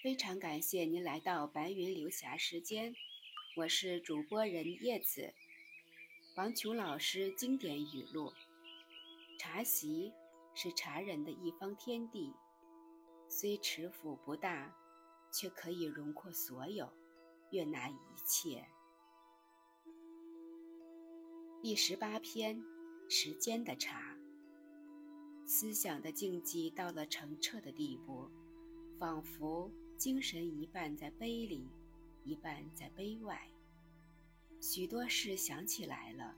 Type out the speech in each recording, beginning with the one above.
非常感谢您来到白云流霞时间，我是主播人叶子。王琼老师经典语录：茶席是茶人的一方天地，虽尺幅不大，却可以容括所有，悦纳一切。第十八篇：时间的茶。思想的境界到了澄澈的地步，仿佛精神一半在杯里，一半在杯外。许多事想起来了，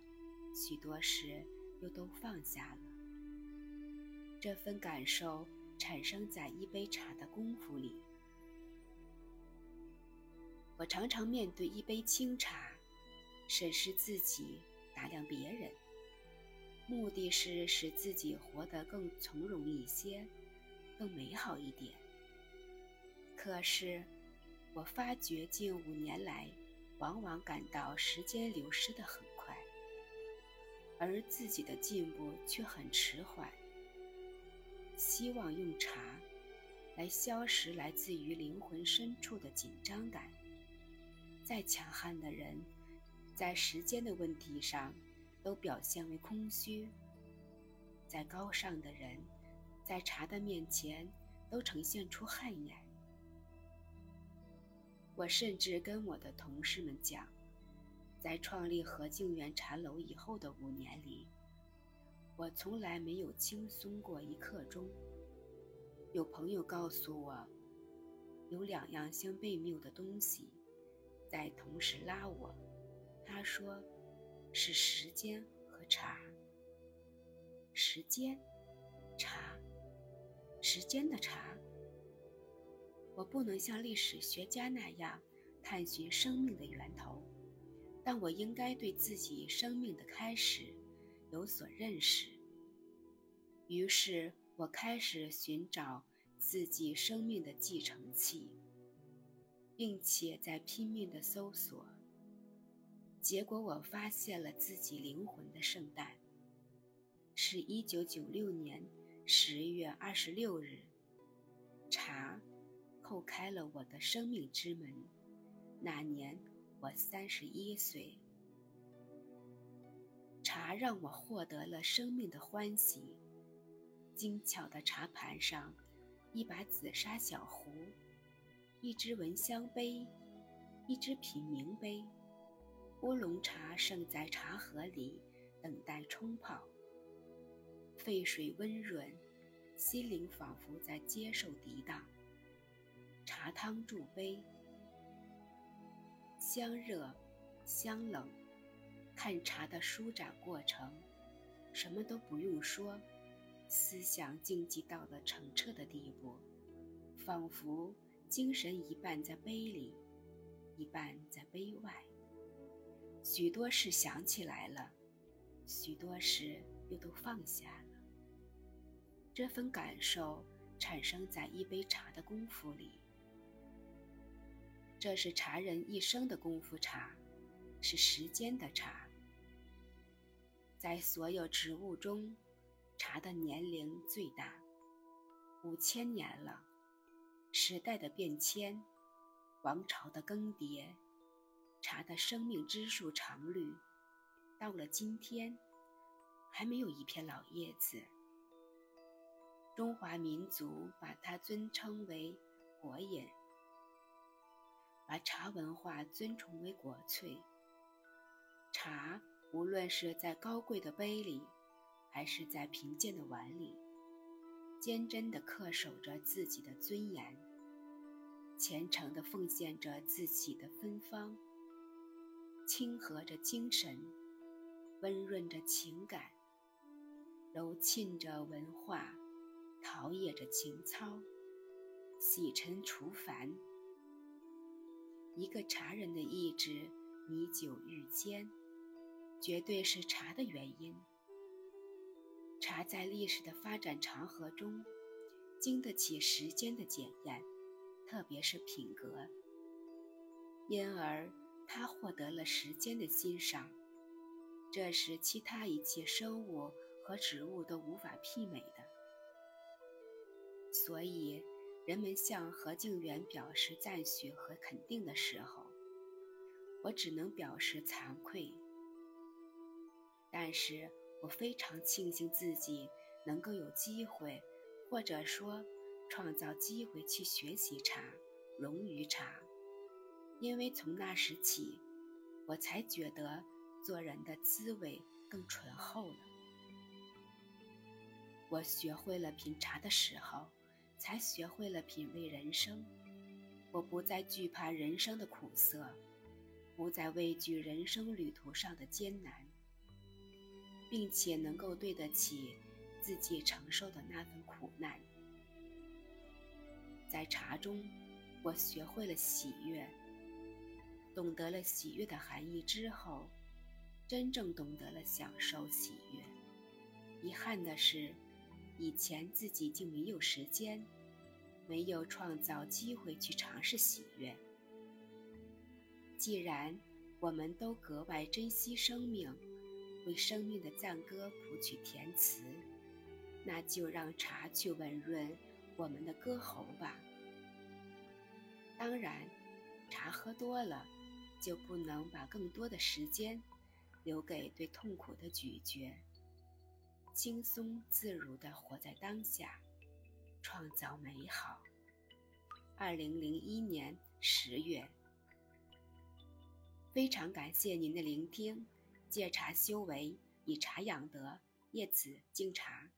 许多事又都放下了。这份感受产生在一杯茶的功夫里。我常常面对一杯清茶，审视自己，打量别人。目的是使自己活得更从容一些，更美好一点。可是，我发觉近五年来，往往感到时间流失的很快，而自己的进步却很迟缓。希望用茶来消食来自于灵魂深处的紧张感。再强悍的人，在时间的问题上。都表现为空虚。再高尚的人，在茶的面前都呈现出汗颜。我甚至跟我的同事们讲，在创立和静园茶楼以后的五年里，我从来没有轻松过一刻钟。有朋友告诉我，有两样相悖谬的东西在同时拉我。他说。是时间和茶。时间，茶，时间的茶。我不能像历史学家那样探寻生命的源头，但我应该对自己生命的开始有所认识。于是我开始寻找自己生命的继承器，并且在拼命地搜索。结果，我发现了自己灵魂的圣诞，是一九九六年十月二十六日。茶，叩开了我的生命之门。那年我三十一岁。茶让我获得了生命的欢喜。精巧的茶盘上，一把紫砂小壶，一只闻香杯，一只品茗杯。乌龙茶盛在茶盒里，等待冲泡。沸水温润，心灵仿佛在接受涤荡。茶汤注杯，香热，香冷。看茶的舒展过程，什么都不用说，思想境界到了澄澈的地步，仿佛精神一半在杯里，一半在杯外。许多事想起来了，许多事又都放下了。这份感受产生在一杯茶的功夫里。这是茶人一生的功夫茶，是时间的茶。在所有植物中，茶的年龄最大，五千年了。时代的变迁，王朝的更迭。茶的生命之树常绿，到了今天，还没有一片老叶子。中华民族把它尊称为国饮，把茶文化尊崇为国粹。茶无论是在高贵的杯里，还是在贫贱的碗里，坚贞地恪守着自己的尊严，虔诚地奉献着自己的芬芳。清和着精神，温润着情感，柔沁着文化，陶冶着情操，洗尘除烦。一个茶人的意志弥久愈坚，绝对是茶的原因。茶在历史的发展长河中，经得起时间的检验，特别是品格，因而。它获得了时间的欣赏，这是其他一切生物和植物都无法媲美的。所以，人们向何静远表示赞许和肯定的时候，我只能表示惭愧。但是我非常庆幸自己能够有机会，或者说创造机会去学习茶，融于茶，因为从那时起，我才觉得做人的滋味更醇厚了。我学会了品茶的时候。才学会了品味人生。我不再惧怕人生的苦涩，不再畏惧人生旅途上的艰难，并且能够对得起自己承受的那份苦难。在茶中，我学会了喜悦。懂得了喜悦的含义之后，真正懂得了享受喜悦。遗憾的是。以前自己竟没有时间，没有创造机会去尝试喜悦。既然我们都格外珍惜生命，为生命的赞歌谱曲填词，那就让茶去温润我们的歌喉吧。当然，茶喝多了，就不能把更多的时间留给对痛苦的咀嚼。轻松自如的活在当下，创造美好。二零零一年十月，非常感谢您的聆听。戒茶修为，以茶养德，叶子敬茶。